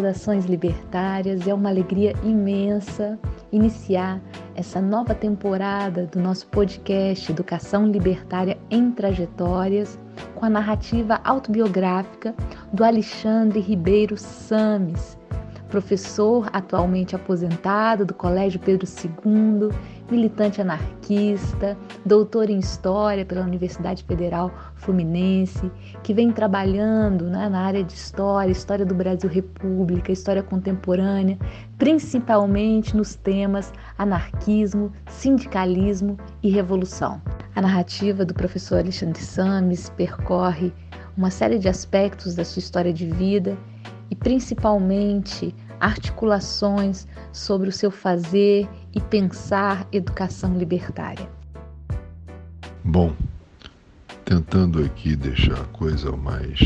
saudações libertárias. É uma alegria imensa iniciar essa nova temporada do nosso podcast Educação Libertária em Trajetórias com a narrativa autobiográfica do Alexandre Ribeiro Sames, professor atualmente aposentado do Colégio Pedro II, militante anarquista, doutor em História pela Universidade Federal Fluminense, que vem trabalhando né, na área de História, História do Brasil República, História Contemporânea, principalmente nos temas anarquismo, sindicalismo e revolução. A narrativa do professor Alexandre Sames percorre uma série de aspectos da sua história de vida e principalmente articulações sobre o seu fazer e pensar educação libertária. Bom, tentando aqui deixar a coisa o mais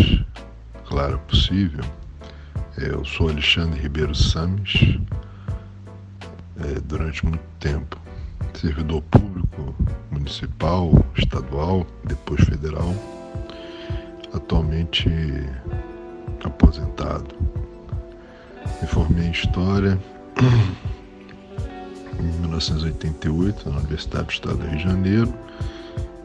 clara possível, eu sou Alexandre Ribeiro Sames, é, durante muito tempo servidor público municipal, estadual, depois federal, atualmente aposentado. Me formei em História em 1988 na Universidade do Estado do Rio de Janeiro.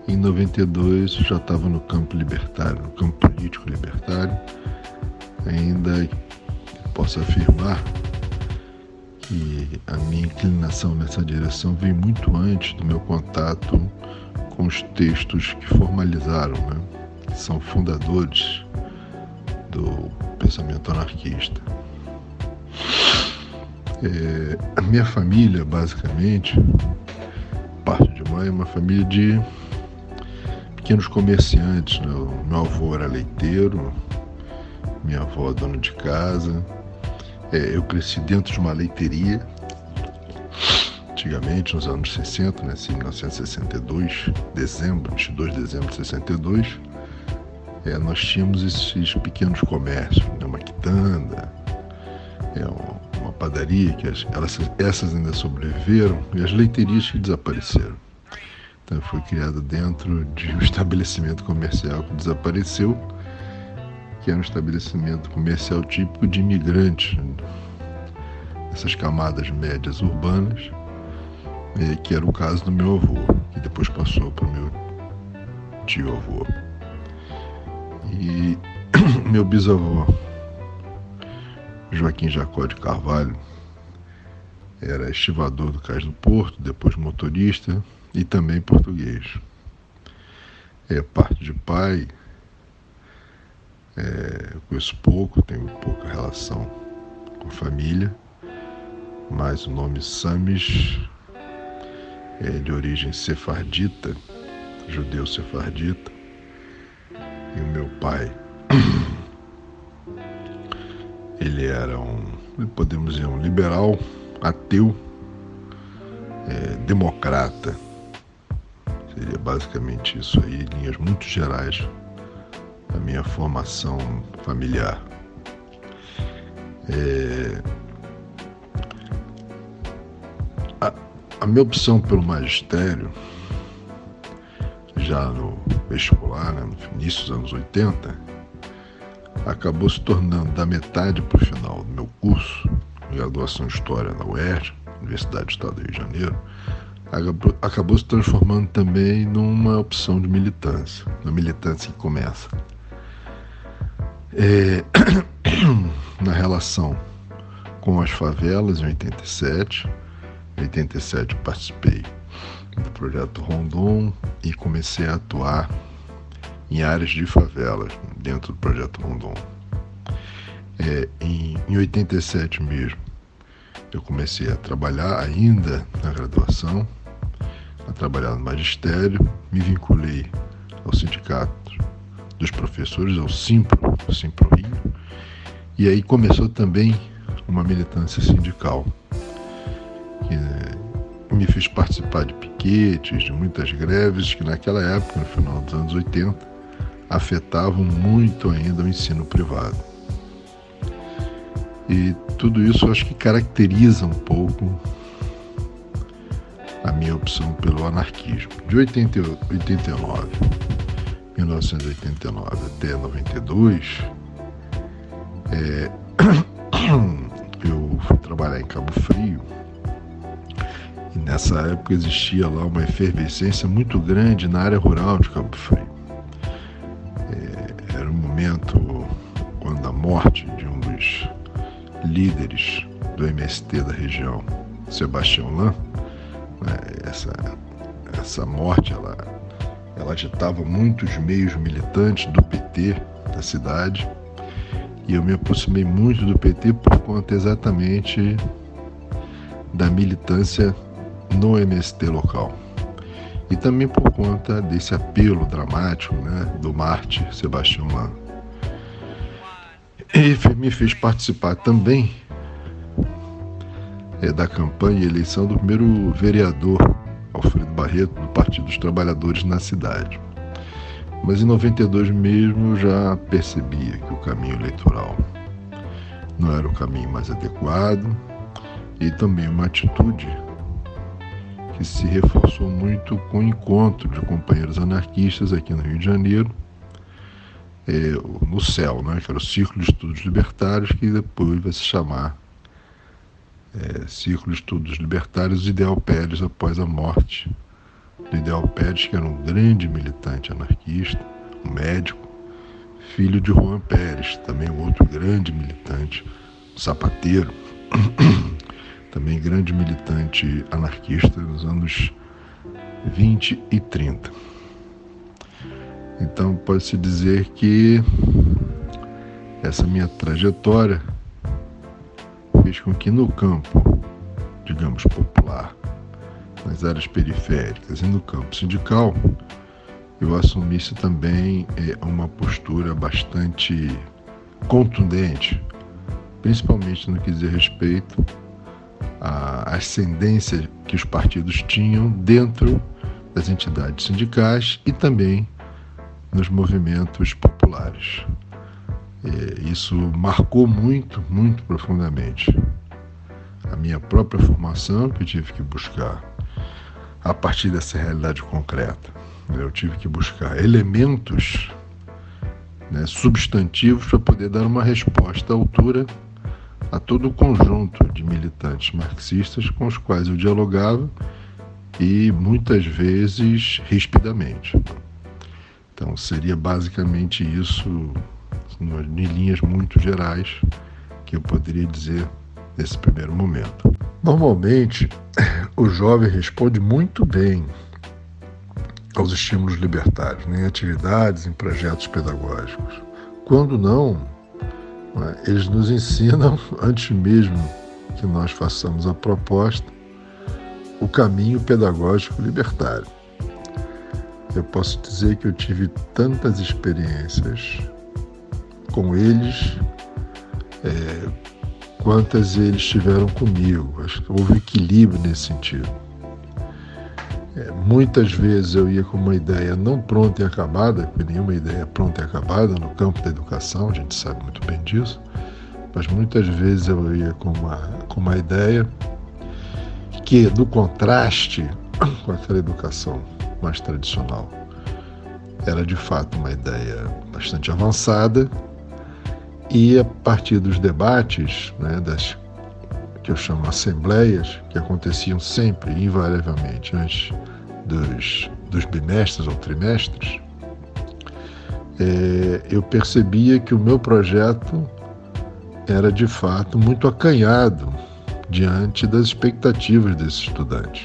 Em 92 já estava no campo libertário, no campo político libertário. Ainda posso afirmar que a minha inclinação nessa direção vem muito antes do meu contato com os textos que formalizaram, né? que são fundadores do pensamento anarquista. É, a minha família, basicamente, parte de mãe, é uma família de pequenos comerciantes. Né? Meu avô era leiteiro, minha avó dona de casa. É, eu cresci dentro de uma leiteria. Antigamente, nos anos 60, né, assim, 1962, dezembro, 22 de dezembro de 62, é, nós tínhamos esses pequenos comércios, né, uma quitanda, é, uma padaria, que as, elas, essas ainda sobreviveram, e as leiterias que desapareceram. Então foi criada dentro de um estabelecimento comercial que desapareceu, que era um estabelecimento comercial típico de imigrantes, essas camadas médias urbanas, que era o caso do meu avô, que depois passou para o meu tio avô. E meu bisavô Joaquim Jacó de Carvalho era estivador do Cais do Porto, depois motorista e também português. É parte de pai, é, conheço pouco, tenho pouca relação com a família, mas o nome Samis é de origem sefardita, judeu sefardita, e o meu pai Ele era um, podemos dizer, um liberal, ateu, é, democrata. Seria basicamente isso aí, linhas muito gerais, a minha formação familiar. É, a, a minha opção pelo magistério, já no vestibular, né, no início dos anos 80, acabou se tornando da metade para o final do meu curso, graduação em História na UERJ, Universidade do Estado do Rio de Janeiro, acabou, acabou se transformando também numa opção de militância, na militância que começa. É, na relação com as favelas em 87, em 87 participei do projeto Rondon e comecei a atuar em áreas de favelas, dentro do projeto Rondon. É, em, em 87 mesmo, eu comecei a trabalhar ainda na graduação, a trabalhar no magistério, me vinculei ao sindicato dos professores, ao Simpro, Simpro Rio, e aí começou também uma militância sindical, que me fez participar de piquetes, de muitas greves que naquela época, no final dos anos 80, afetavam muito ainda o ensino privado. E tudo isso acho que caracteriza um pouco a minha opção pelo anarquismo. De 80, 89, 1989 até 92, é, eu fui trabalhar em Cabo Frio nessa época existia lá uma efervescência muito grande na área rural de Cabo Frio. É, era um momento quando a morte de um dos líderes do MST da região, Sebastião Lan, né, essa, essa morte ela, ela agitava muitos meios militantes do PT da cidade e eu me aproximei muito do PT por conta exatamente da militância no MST local. E também por conta desse apelo dramático né, do Marte Sebastião Lan. E me fez participar também é, da campanha e eleição do primeiro vereador, Alfredo Barreto, do Partido dos Trabalhadores na cidade. Mas em 92 mesmo eu já percebia que o caminho eleitoral não era o caminho mais adequado e também uma atitude que se reforçou muito com o encontro de companheiros anarquistas aqui no Rio de Janeiro, é, no CEL, né, que era o Círculo de Estudos Libertários, que depois vai se chamar é, Círculo de Estudos Libertários Ideal Pérez após a morte do Ideal Pérez, que era um grande militante anarquista, um médico, filho de Juan Pérez, também um outro grande militante, um sapateiro, também grande militante anarquista nos anos 20 e 30. Então pode-se dizer que essa minha trajetória fez com que no campo, digamos, popular, nas áreas periféricas e no campo sindical, eu assumisse também é, uma postura bastante contundente, principalmente no que diz respeito à ascendência que os partidos tinham dentro das entidades sindicais e também nos movimentos populares. É, isso marcou muito, muito profundamente a minha própria formação que eu tive que buscar a partir dessa realidade concreta. Eu tive que buscar elementos né, substantivos para poder dar uma resposta à altura a todo o conjunto de militantes marxistas com os quais eu dialogava e muitas vezes rispidamente. Então seria basicamente isso, em linhas muito gerais, que eu poderia dizer nesse primeiro momento. Normalmente, o jovem responde muito bem aos estímulos libertários, né, em atividades, em projetos pedagógicos. Quando não, eles nos ensinam, antes mesmo que nós façamos a proposta, o caminho pedagógico libertário. Eu posso dizer que eu tive tantas experiências com eles, é, quantas eles tiveram comigo. Acho que houve equilíbrio nesse sentido. É, muitas vezes eu ia com uma ideia não pronta e acabada, porque nenhuma ideia é pronta e acabada no campo da educação, a gente sabe muito bem disso, mas muitas vezes eu ia com uma, com uma ideia que, no contraste com aquela educação mais tradicional, era de fato uma ideia bastante avançada e a partir dos debates, né, das que eu chamo assembleias, que aconteciam sempre, invariavelmente, antes dos, dos bimestres ou trimestres, é, eu percebia que o meu projeto era de fato muito acanhado diante das expectativas desses estudantes.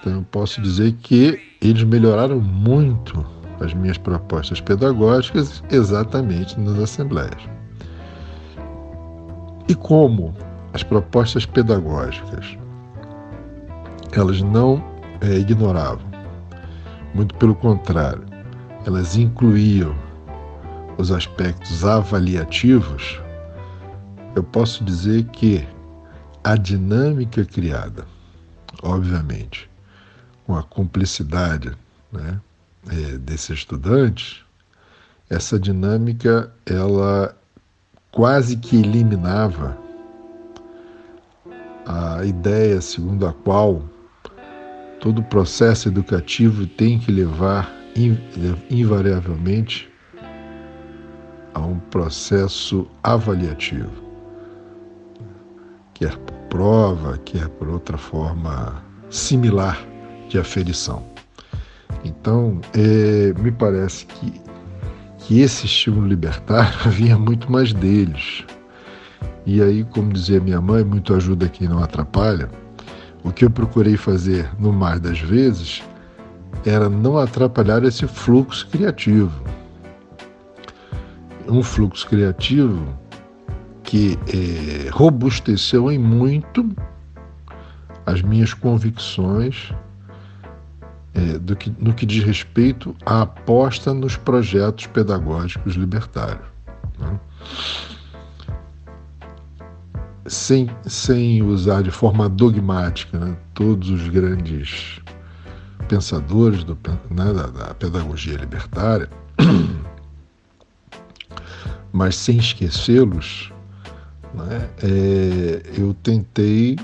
Então eu posso dizer que eles melhoraram muito as minhas propostas pedagógicas exatamente nas assembleias. E como as propostas pedagógicas. Elas não é, ignoravam, muito pelo contrário, elas incluíam os aspectos avaliativos, eu posso dizer que a dinâmica criada obviamente, com a cumplicidade né, é, desses estudantes, essa dinâmica ela quase que eliminava a ideia segundo a qual todo processo educativo tem que levar invariavelmente a um processo avaliativo, quer por prova, quer por outra forma similar de aferição. Então, é, me parece que, que esse estímulo libertário vinha muito mais deles. E aí, como dizia minha mãe, muito ajuda quem não atrapalha. O que eu procurei fazer no mais das vezes era não atrapalhar esse fluxo criativo. Um fluxo criativo que é, robusteceu em muito as minhas convicções é, do que, no que diz respeito à aposta nos projetos pedagógicos libertários. Né? Sem, sem usar de forma dogmática né, todos os grandes pensadores do, né, da, da pedagogia libertária, mas sem esquecê-los, né, é, eu tentei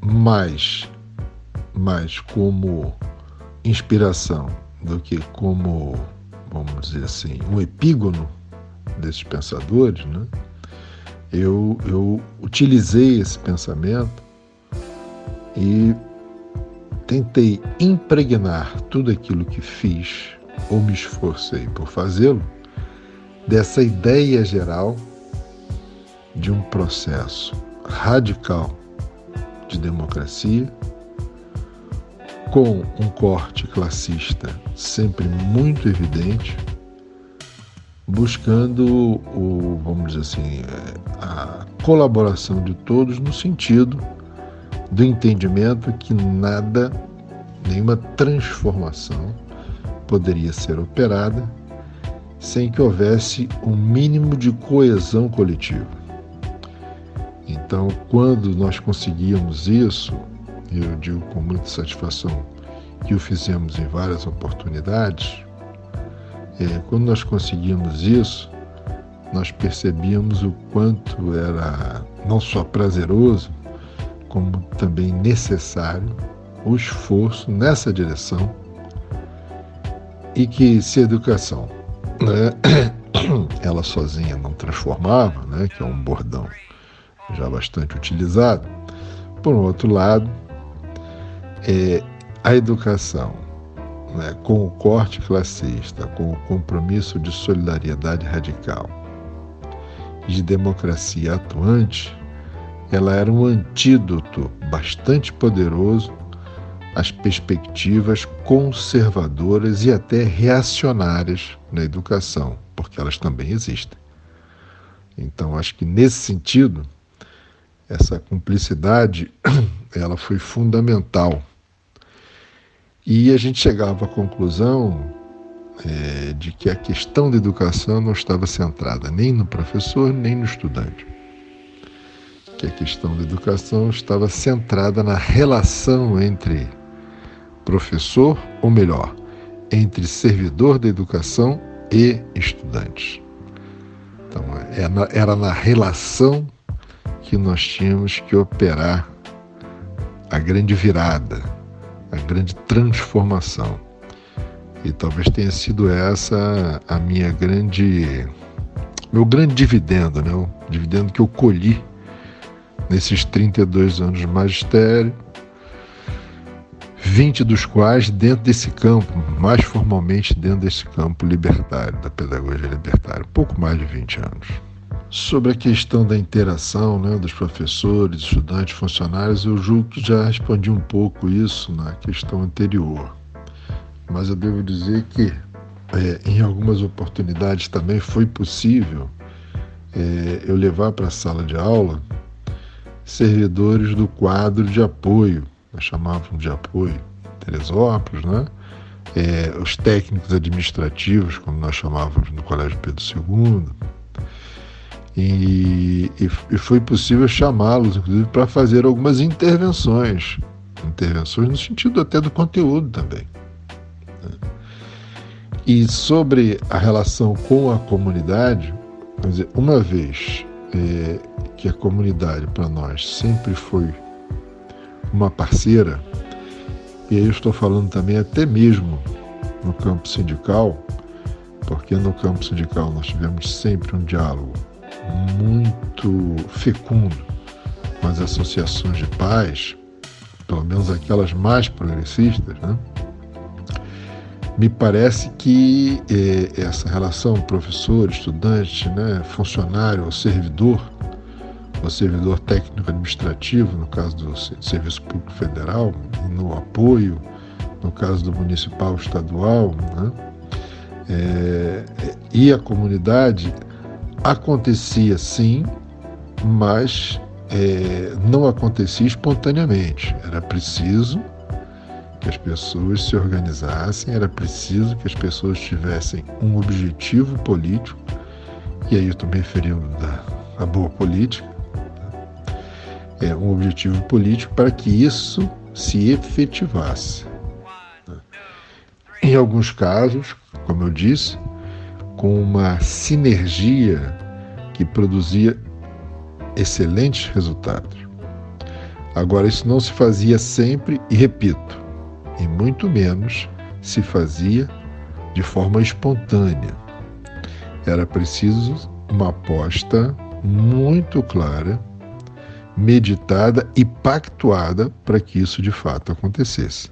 mais, mais como inspiração do que como, vamos dizer assim, um epígono desses pensadores, né? Eu, eu utilizei esse pensamento e tentei impregnar tudo aquilo que fiz ou me esforcei por fazê-lo dessa ideia geral de um processo radical de democracia com um corte classista sempre muito evidente, buscando o, vamos dizer assim, a colaboração de todos no sentido do entendimento que nada, nenhuma transformação poderia ser operada sem que houvesse um mínimo de coesão coletiva. Então, quando nós conseguíamos isso, eu digo com muita satisfação que o fizemos em várias oportunidades, é, quando nós conseguimos isso, nós percebíamos o quanto era não só prazeroso, como também necessário o esforço nessa direção. E que se a educação né, ela sozinha não transformava, né, que é um bordão já bastante utilizado, por outro lado, é, a educação né, com o corte classista, com o compromisso de solidariedade radical, de democracia atuante, ela era um antídoto bastante poderoso às perspectivas conservadoras e até reacionárias na educação, porque elas também existem. Então, acho que nesse sentido, essa cumplicidade ela foi fundamental. E a gente chegava à conclusão é, de que a questão da educação não estava centrada nem no professor nem no estudante que a questão da educação estava centrada na relação entre professor, ou melhor, entre servidor da educação e estudantes. Então, era na relação que nós tínhamos que operar a grande virada, a grande transformação. E talvez tenha sido essa a minha grande meu grande dividendo, né? o dividendo que eu colhi nesses 32 anos de magistério, 20 dos quais dentro desse campo, mais formalmente dentro desse campo libertário, da pedagogia libertária, pouco mais de 20 anos. Sobre a questão da interação né, dos professores, estudantes, funcionários, eu julgo que já respondi um pouco isso na questão anterior. Mas eu devo dizer que é, em algumas oportunidades também foi possível é, eu levar para a sala de aula servidores do quadro de apoio, nós chamávamos de apoio Teresópolis, né? É, os técnicos administrativos, como nós chamávamos no Colégio Pedro II, e, e, e foi possível chamá-los, inclusive, para fazer algumas intervenções intervenções no sentido até do conteúdo também. Né? E sobre a relação com a comunidade, dizer, uma vez é, que a comunidade para nós sempre foi uma parceira, e aí eu estou falando também até mesmo no campo sindical, porque no campo sindical nós tivemos sempre um diálogo muito fecundo com as associações de pais, pelo menos aquelas mais progressistas, né? me parece que eh, essa relação professor, estudante, né, funcionário ou servidor, ou servidor técnico administrativo, no caso do Serviço Público Federal, no apoio, no caso do municipal estadual, né, é, e a comunidade acontecia sim, mas é, não acontecia espontaneamente. Era preciso que as pessoas se organizassem, era preciso que as pessoas tivessem um objetivo político, e aí eu estou me referindo da boa política, tá? é um objetivo político para que isso se efetivasse. Tá? Em alguns casos, como eu disse, com uma sinergia que produzia excelentes resultados. Agora, isso não se fazia sempre, e repito, e muito menos se fazia de forma espontânea. Era preciso uma aposta muito clara, meditada e pactuada para que isso de fato acontecesse.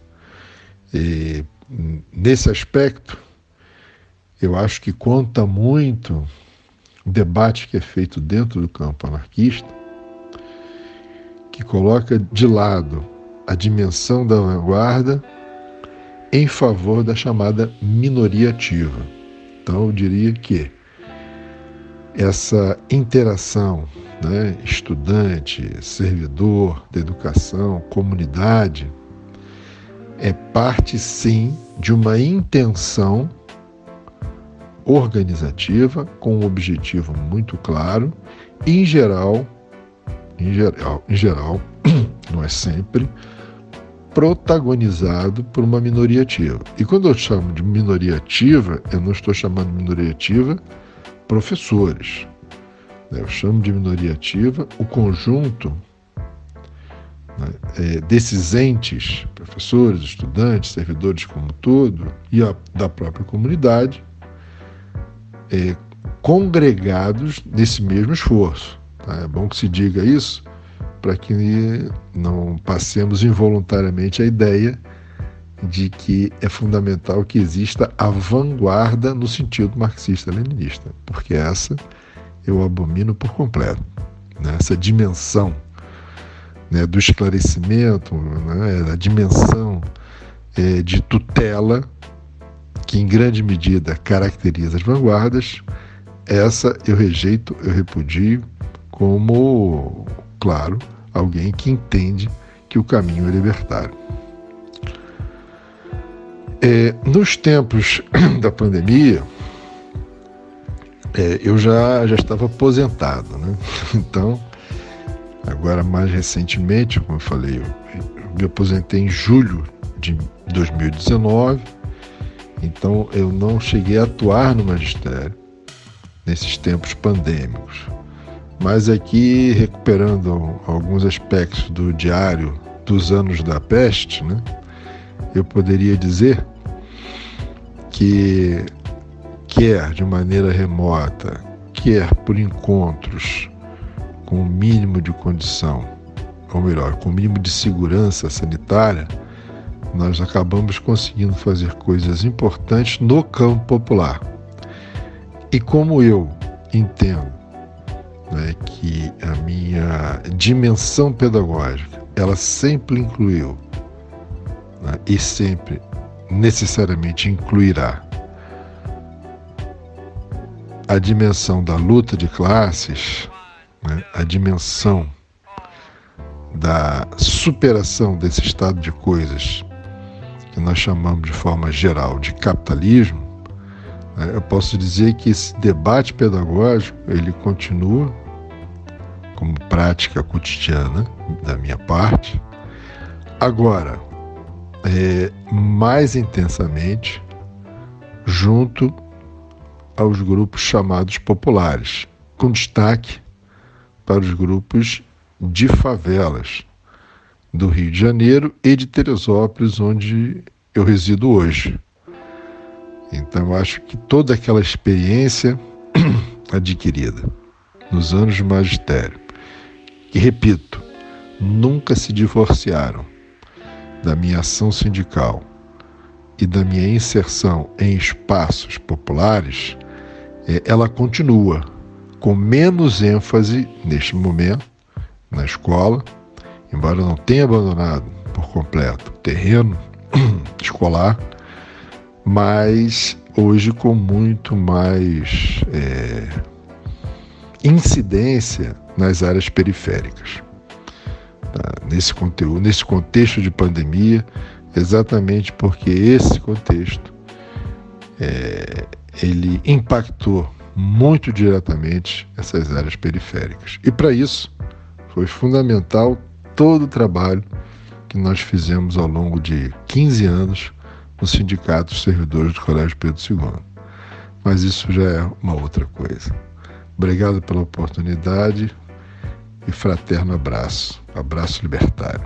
E, nesse aspecto, eu acho que conta muito o debate que é feito dentro do campo anarquista, que coloca de lado a dimensão da vanguarda em favor da chamada minoria ativa. Então, eu diria que essa interação, né, estudante, servidor da educação, comunidade, é parte sim de uma intenção organizativa com um objetivo muito claro, em geral, em geral, em geral, não é sempre, protagonizado por uma minoria ativa. E quando eu chamo de minoria ativa, eu não estou chamando de minoria ativa professores. Eu chamo de minoria ativa o conjunto né, é, desses entes, professores, estudantes, servidores como todo, e a, da própria comunidade, é, congregados nesse mesmo esforço. Tá? É bom que se diga isso para que não passemos involuntariamente a ideia de que é fundamental que exista a vanguarda no sentido marxista-leninista, porque essa eu abomino por completo. Né? Essa dimensão né, do esclarecimento, né, a dimensão é, de tutela que em grande medida caracteriza as vanguardas, essa eu rejeito, eu repudio como, claro, alguém que entende que o caminho é libertário. É, nos tempos da pandemia, é, eu já, já estava aposentado, né? Então, agora mais recentemente, como eu falei, eu, eu me aposentei em julho de 2019 então eu não cheguei a atuar no magistério nesses tempos pandêmicos. Mas aqui, recuperando alguns aspectos do diário dos anos da peste, né, eu poderia dizer que, quer de maneira remota, quer por encontros com o mínimo de condição, ou melhor, com o mínimo de segurança sanitária, nós acabamos conseguindo fazer coisas importantes no campo popular. E como eu entendo né, que a minha dimensão pedagógica ela sempre incluiu né, e sempre necessariamente incluirá a dimensão da luta de classes, né, a dimensão da superação desse estado de coisas que nós chamamos de forma geral de capitalismo, né, eu posso dizer que esse debate pedagógico ele continua como prática cotidiana da minha parte, Agora, é, mais intensamente, junto aos grupos chamados populares, com destaque para os grupos de favelas do Rio de Janeiro e de Teresópolis, onde eu resido hoje. Então, eu acho que toda aquela experiência adquirida nos anos de magistério, que, repito, nunca se divorciaram da minha ação sindical e da minha inserção em espaços populares, é, ela continua com menos ênfase neste momento na escola, embora não tenha abandonado por completo o terreno escolar, mas hoje com muito mais é, incidência nas áreas periféricas. Tá? Nesse conteúdo, nesse contexto de pandemia, exatamente porque esse contexto é, ele impactou muito diretamente essas áreas periféricas. E para isso foi fundamental todo o trabalho que nós fizemos ao longo de 15 anos no Sindicato dos Servidores do Colégio Pedro II. Mas isso já é uma outra coisa. Obrigado pela oportunidade e fraterno abraço. Abraço libertário.